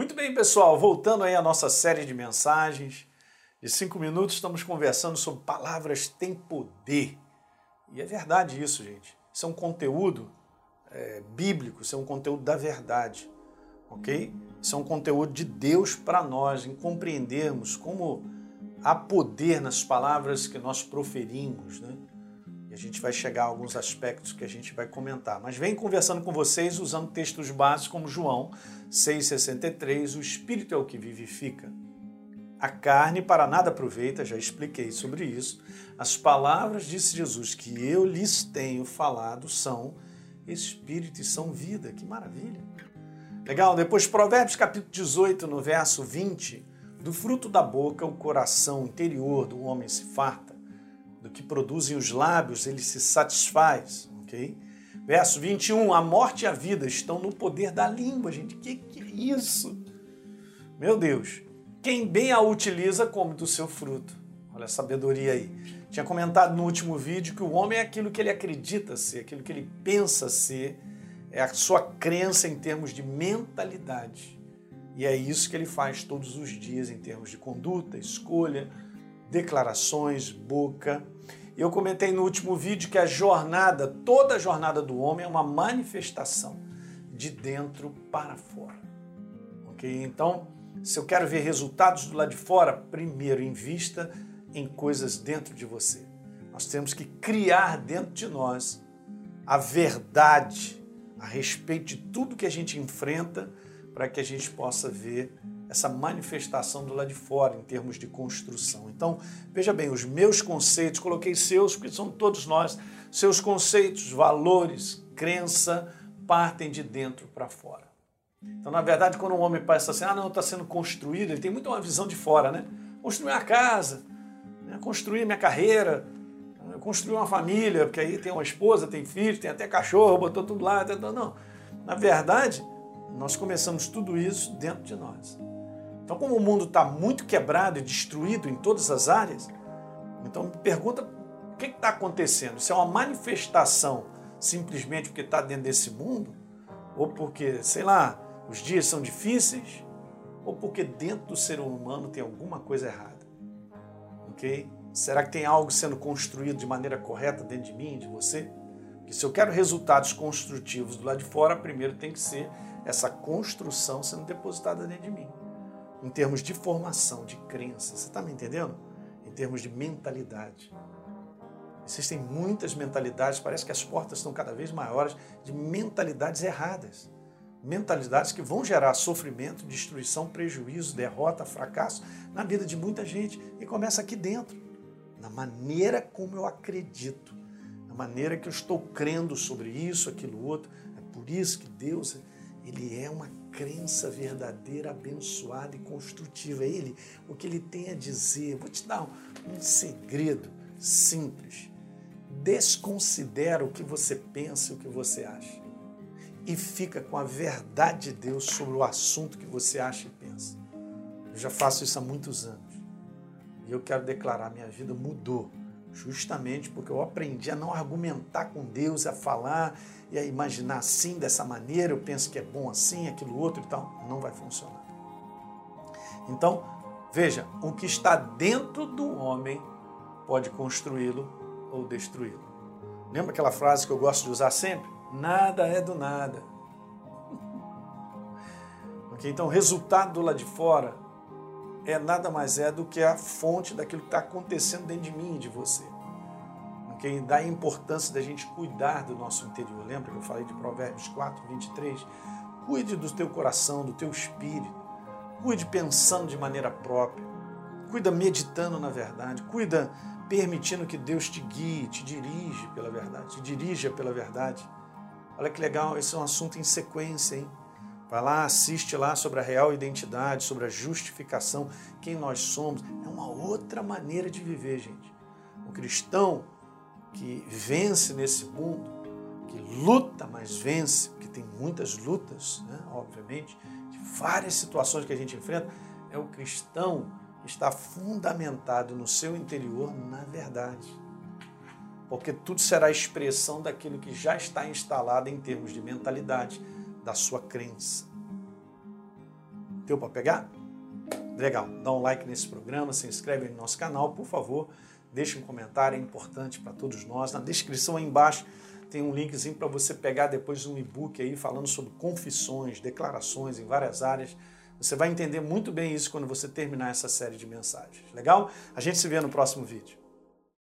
Muito bem, pessoal, voltando aí à nossa série de mensagens. De cinco minutos, estamos conversando sobre palavras têm poder. E é verdade isso, gente. Isso é um conteúdo é, bíblico, isso é um conteúdo da verdade, ok? Isso é um conteúdo de Deus para nós, em compreendermos como há poder nas palavras que nós proferimos, né? E a gente vai chegar a alguns aspectos que a gente vai comentar. Mas vem conversando com vocês usando textos básicos como João 6,63, o Espírito é o que vivifica. A carne para nada aproveita, já expliquei sobre isso. As palavras, disse Jesus, que eu lhes tenho falado são Espírito e são vida. Que maravilha! Legal, depois Provérbios capítulo 18, no verso 20, do fruto da boca o coração interior do homem se farta do que produzem os lábios, ele se satisfaz, ok? Verso 21, a morte e a vida estão no poder da língua, gente. Que que é isso? Meu Deus. Quem bem a utiliza come do seu fruto. Olha a sabedoria aí. Tinha comentado no último vídeo que o homem é aquilo que ele acredita ser, aquilo que ele pensa ser, é a sua crença em termos de mentalidade. E é isso que ele faz todos os dias em termos de conduta, escolha, declarações, boca. Eu comentei no último vídeo que a jornada, toda a jornada do homem é uma manifestação de dentro para fora. Ok? Então, se eu quero ver resultados do lado de fora, primeiro invista em coisas dentro de você. Nós temos que criar dentro de nós a verdade a respeito de tudo que a gente enfrenta para que a gente possa ver essa manifestação do lado de fora em termos de construção. Então, veja bem, os meus conceitos, coloquei seus, porque são todos nós, seus conceitos, valores, crença, partem de dentro para fora. Então, na verdade, quando um homem pensa assim, ah, não, está sendo construído, ele tem muito uma visão de fora, né? Construir uma casa, né? construir minha carreira, construir uma família, porque aí tem uma esposa, tem filhos, tem até cachorro, botou tudo lá. Não, na verdade, nós começamos tudo isso dentro de nós. Então, como o mundo está muito quebrado e destruído em todas as áreas, então me pergunta o que está acontecendo? Se é uma manifestação simplesmente porque está dentro desse mundo, ou porque, sei lá, os dias são difíceis, ou porque dentro do ser humano tem alguma coisa errada. Ok? Será que tem algo sendo construído de maneira correta dentro de mim, de você? Que se eu quero resultados construtivos do lado de fora, primeiro tem que ser essa construção sendo depositada dentro de mim em termos de formação, de crença. Você está me entendendo? Em termos de mentalidade. Existem muitas mentalidades, parece que as portas estão cada vez maiores de mentalidades erradas. Mentalidades que vão gerar sofrimento, destruição, prejuízo, derrota, fracasso na vida de muita gente. E começa aqui dentro, na maneira como eu acredito, na maneira que eu estou crendo sobre isso, aquilo, outro. É por isso que Deus ele é uma crença verdadeira, abençoada e construtiva. É ele, o que ele tem a dizer. Vou te dar um, segredo simples. Desconsidera o que você pensa e o que você acha. E fica com a verdade de Deus sobre o assunto que você acha e pensa. Eu já faço isso há muitos anos. E eu quero declarar: minha vida mudou justamente porque eu aprendi a não argumentar com Deus, a falar e a imaginar assim, dessa maneira, eu penso que é bom assim, aquilo outro e tal, não vai funcionar. Então, veja, o que está dentro do homem pode construí-lo ou destruí-lo. Lembra aquela frase que eu gosto de usar sempre? Nada é do nada. okay? Então, o resultado do de fora é nada mais é do que a fonte daquilo que está acontecendo dentro de mim e de você. Okay? Dá a importância da gente cuidar do nosso interior. Lembra que eu falei de Provérbios 4, 23? Cuide do teu coração, do teu espírito. Cuide pensando de maneira própria. Cuida meditando na verdade. Cuida permitindo que Deus te guie, te dirige pela verdade, te dirija pela verdade. Olha que legal, esse é um assunto em sequência, hein? Vai lá, assiste lá sobre a real identidade, sobre a justificação, quem nós somos. É uma outra maneira de viver, gente. O cristão que vence nesse mundo, que luta, mas vence, porque tem muitas lutas, né? obviamente, de várias situações que a gente enfrenta, é o cristão que está fundamentado no seu interior na verdade. Porque tudo será expressão daquilo que já está instalado em termos de mentalidade, da sua crença. Deu para pegar? Legal, dá um like nesse programa, se inscreve no nosso canal, por favor, deixe um comentário, é importante para todos nós. Na descrição aí embaixo tem um linkzinho para você pegar depois um e-book aí falando sobre confissões, declarações em várias áreas. Você vai entender muito bem isso quando você terminar essa série de mensagens. Legal? A gente se vê no próximo vídeo.